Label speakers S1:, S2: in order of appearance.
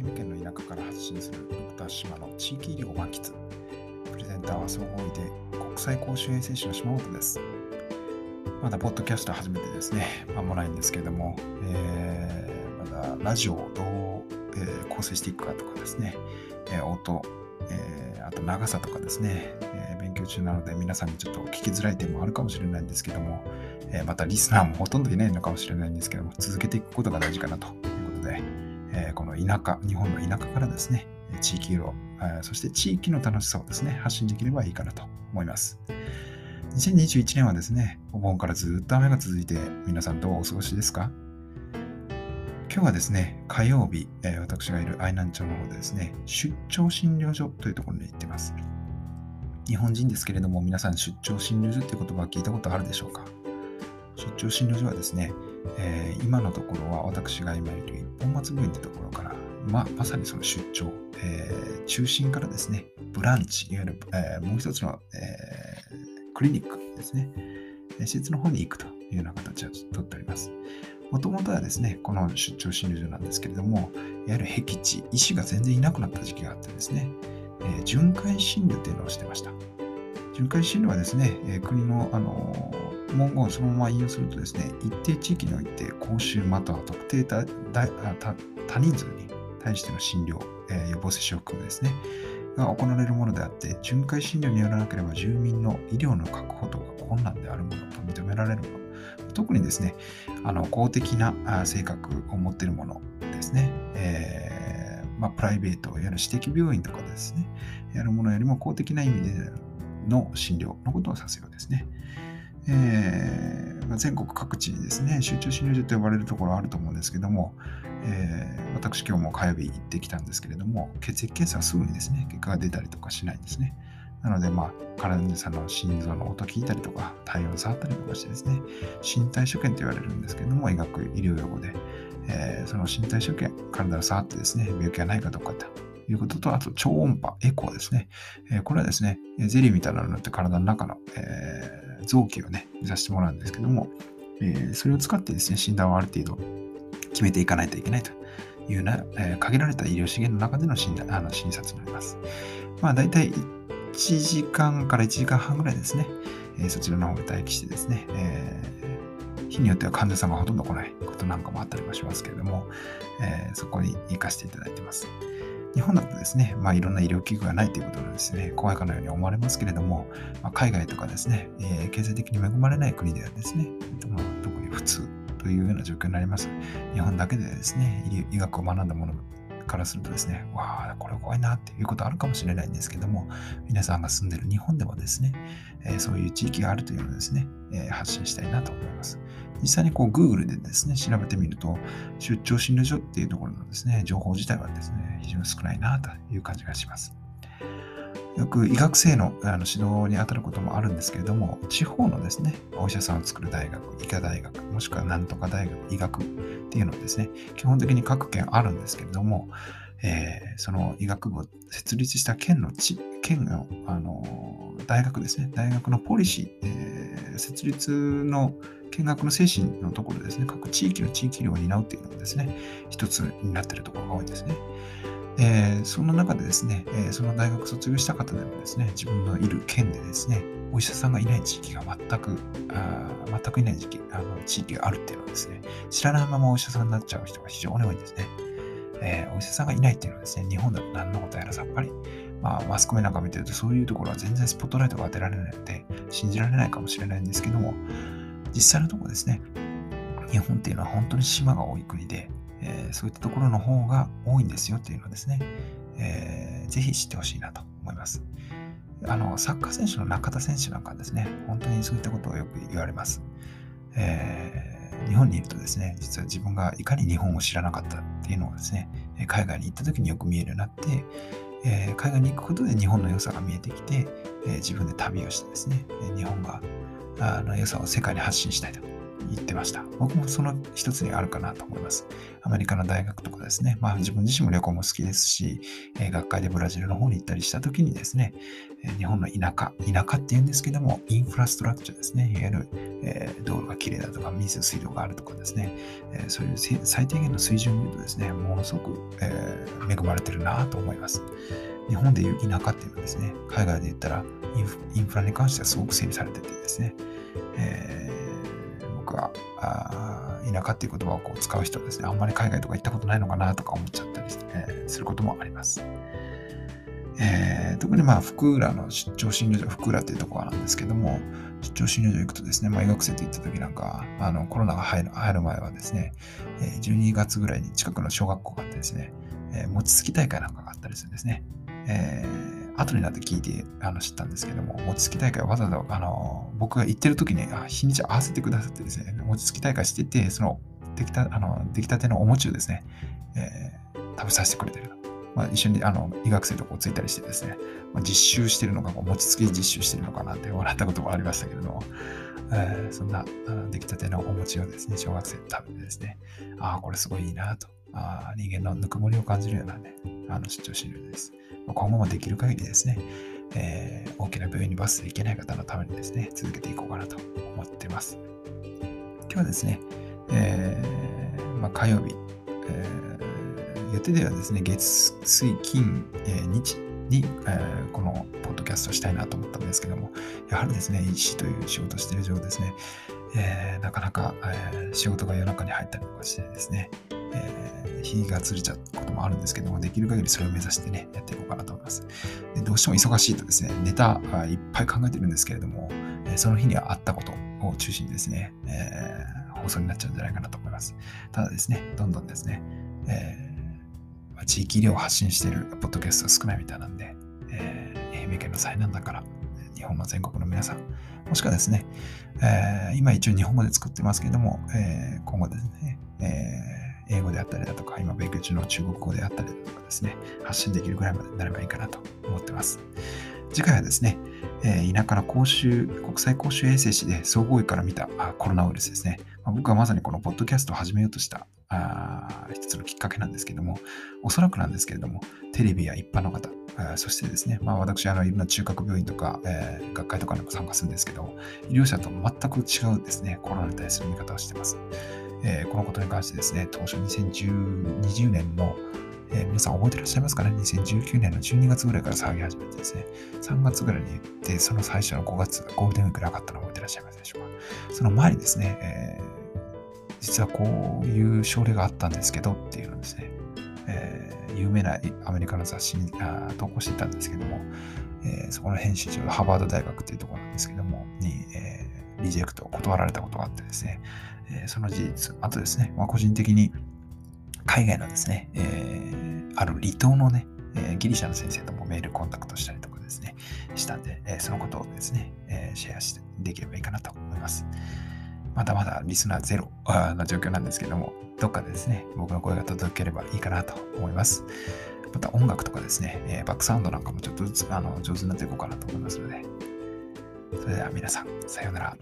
S1: 愛媛県の田舎から発信するドクター島の地域医療満喫。プレゼンターは総合医で国際公衆衛生士の島本です。まだポッドキャスト始めてですね。間もないんですけれども、えー、まだラジオをどう、えー、構成していくかとかですね、えー、音、えー、あと長さとかですね、えー、勉強中なので皆さんにちょっと聞きづらい点もあるかもしれないんですけども、えー、またリスナーもほとんどいないのかもしれないんですけども続けていくことが大事かなと、えこの田舎、日本の田舎からですね、地域色、そして地域の楽しさをですね、発信できればいいかなと思います。2021年はですね、お盆からずっと雨が続いて、皆さんどうお過ごしですか？今日はですね、火曜日、え、私がいる愛南町の方でですね、出張診療所というところに行ってます。日本人ですけれども、皆さん出張診療所っていう言葉は聞いたことあるでしょうか？出張診療所はですね、えー、今のところは私が今いる一本松病院というところから、まあまさにその出張、えー、中心からですね、ブランチ、いわゆる、えー、もう一つの、えクリニックですね、施設の方に行くというような形をとっております。もともとはですね、この出張診療所なんですけれども、いわゆる僻地、医師が全然いなくなった時期があってですね、え巡回診療というのをしてました。巡回診療はですね、え国の、あの文言をそのまま引用するとですね、一定地域において講習または特定多人数に対しての診療、え予防接種を含むですね、が行われるものであって、巡回診療によらなければ住民の医療の確保等が困難であるものと認められるもの、特にですね、あの公的な性格を持っているものですね、えー、まあ、プライベート、いわゆる私的病院とかですね、やるものよりも公的な意味での診療のことを指すようですね。えー、全国各地にですね、集中診療所と呼ばれるところあると思うんですけども、えー、私今日も火曜日行ってきたんですけれども、血液検査はすぐにですね、結果が出たりとかしないんですね。なので、まあ、体さんの心臓の音聞いたりとか、体温触ったりとかしてですね、身体所見と言われるんですけども、医学、医療用語で、えー、その身体所見、体を触ってですね、病気がないかどうかということと、あと超音波、エコーですね。えー、これはですね、ゼリーみたいなのになって体の中の、えー、臓器をね、見させてもらうんですけども、えー、それを使ってですね、診断をある程度決めていかないといけないというような、えー、限られた医療資源の中での診断あの診察になります。まあ、大体1時間から1時間半ぐらいですね、え、そちらの方で待機してですね、えー、日によっては患者さんがほとんど来ないことなんかもあったりもしますけれども、え、そこに行かせていただいてます。日本だとですね、まあ、いろんな医療器具がないということなんですね、怖いかのように思われますけれども、まあ、海外とかですね、えー、経済的に恵まれない国ではですね、まあ、特に普通というような状況になります。日本だけでですね、医学を学んだものからするとですね、わあ、これ怖いなっていうことあるかもしれないんですけども、皆さんが住んでる日本でもですね、えー、そういう地域があるというのをですね、えー、発信したいなと思います。実際にこう Google でですね、調べてみると、出張診療所っていうところのですね、情報自体はですね、非常に少ないなという感じがします。よく医学生のあの指導に当たることもあるんですけれども、地方のですね、お医者さんを作る大学、医科大学、もしくはなんとか大学、医学っていうのはですね、基本的に各県あるんですけれども、えー、その医学部を設立した県の地、県の、あの大学ですね、大学のポリシー、えー、設立の見学の精神のところですね、各地域の地域医療を担うっていうのもですね、一つになっているところが多いですね。えー、その中でですね、えー、その大学卒業した方でもですね、自分のいる県でですね、お医者さんがいない地域が全く、あ全くいない時期あの地域があるっていうのはですね、知らないままお医者さんになっちゃう人が非常に多いんですね。えー、お医者さんがいないっていうのはですね、日本だと何のことやらさっぱり、まあ、マスコミなんか見てるとそういうところは全然スポットライトが当てられないので、信じられないかもしれないんですけども、実際のところですね、日本っていうのは本当に島が多い国で、えー、そういったところの方が多いんですよっていうのをですね、えー、ぜひ知ってほしいなと思います。あの、サッカー選手の中田選手なんかですね、本当にそういったことをよく言われます。えー、日本にいるとですね、実は自分がいかに日本を知らなかったっていうのをですね、海外に行った時によく見えるようになって、えー、海外に行くことで日本の良さが見えてきて、えー、自分で旅をしてですね、日本があの良さを世界に発信したいと言ってました。僕もその一つにあるかなと思います。アメリカの大学とかですね、まあ自分自身も旅行も好きですし、えー、学会でブラジルの方に行ったりした時にですね、えー、日本の田舎、田舎っていうんですけども、インフラストラクチャーですね、いわゆる、えー、道路が綺麗だとか、水、水道があるとかですね、えそういう最低限の水準を見るとですね、ものすごく、え恵まれてるなと思います。日本でいう田舎っていうのはですね、海外で言ったらインフラに関してはすごく整備されててですね、えー、僕はあ田舎っていう言葉をこう使う人はですね、あんまり海外とか行ったことないのかなとか思っちゃったり、えー、することもあります。えー、特にまあ福浦の出張診療所、福浦っていうところなんですけども、出張診療所行くとですね、まあ、医学生と行った時なんか、あのコロナが入る入る前はですね、12月ぐらいに近くの小学校があってですね、えー、餅つき大会なんかがあったりするんですね。えー、後になって聞いてあの知ったんですけども、餅つき大会わざわざあの僕が行ってる時にあ日にち合わせてくださってですね、餅つき大会してて、その出来たあの出来たてのお餅をですね、えー、食べさせてくれてるまあ、一緒にあの医学生とこうついたりしてですね、まあ、実習してるのか、餅つき実習してるのかなって笑ったこともありましたけれども、えー、そんな出来たてのお餅をですね、小学生食べてですね、ああ、これすごいいいなと、あ人間のぬくもりを感じるようなね、あの出張診療です。今後もできる限りですね、えー、大きな病院にバスで行けない方のためにですね、続けていこうかなと思ってます。今日はですね、えー、まあ、火曜日、えー、予定ではですね、月、水、金、え日に、えこのポッドキャストしたいなと思ったんですけども、やはりですね、医師という仕事をしている上ですね、えなかなか、え仕事が夜中に入ったりとかしてですね、えー、日がずれちゃうこともあるんですけども、できる限りそれを目指してね、やっていこうかなと思います。でどうしても忙しいとですね、ネタいっぱい考えてるんですけれども、その日にはあったことを中心にですね、えー、放送になっちゃうんじゃないかなと思います。ただですね、どんどんですね、えー、地域医療を発信しているポッドキャストが少ないみたいなんで、えー、愛媛県の災難だから、日本の全国の皆さん、もしくはですね、えー、今一応日本語で作ってますけれども、えー、今後ですね、えー英語であったりだとか、今勉強中の中国語であったりだとかですね、発信できるぐらいまでになればいいかなと思ってます。次回はですね、えー、田舎の公衆、国際公衆衛生士で総合医から見たコロナウイルスですね。まあ、僕はまさにこのポッドキャストを始めようとしたあ一つのきっかけなんですけども、おそらくなんですけれども、テレビや一般の方、そしてですね、まあ、私、あのいろんな中核病院とか、えー、学会とかにも参加するんですけど、医療者と全く違うですね、コロナに対する見方をしています。えー、このことに関してですね、当初2020年の、えー、皆さん覚えてらっしゃいますかね ?2019 年の12月ぐらいから騒ぎ始めてですね、3月ぐらいに言って、その最初の5月、ゴールデンウィークなかったの覚えてらっしゃいますでしょうか？その前にですね、えー、実はこういう症例があったんですけどっていうのですね、有名なアメリカの雑誌にあ投稿していたんですけども、えー、そこの編集長、ハーバード大学っていうところなんですけども、に、えー、リジェクトを断られたことがあってですね、えその事実、あとですね、まあ、個人的に海外のですね、えー、ある離島のね、え、ギリシャの先生ともメールコンタクトしたりとかですね、したんで、え、そのことをですね、えシェアしてできればいいかなと思います。まだまだリスナーゼロの状況なんですけども、どっかでですね、僕の声が届ければいいかなと思います。また音楽とかですね、えバックサウンドなんかもちょっとずつあの上手になっていこうかなと思いますので、それでは皆さん、さようなら。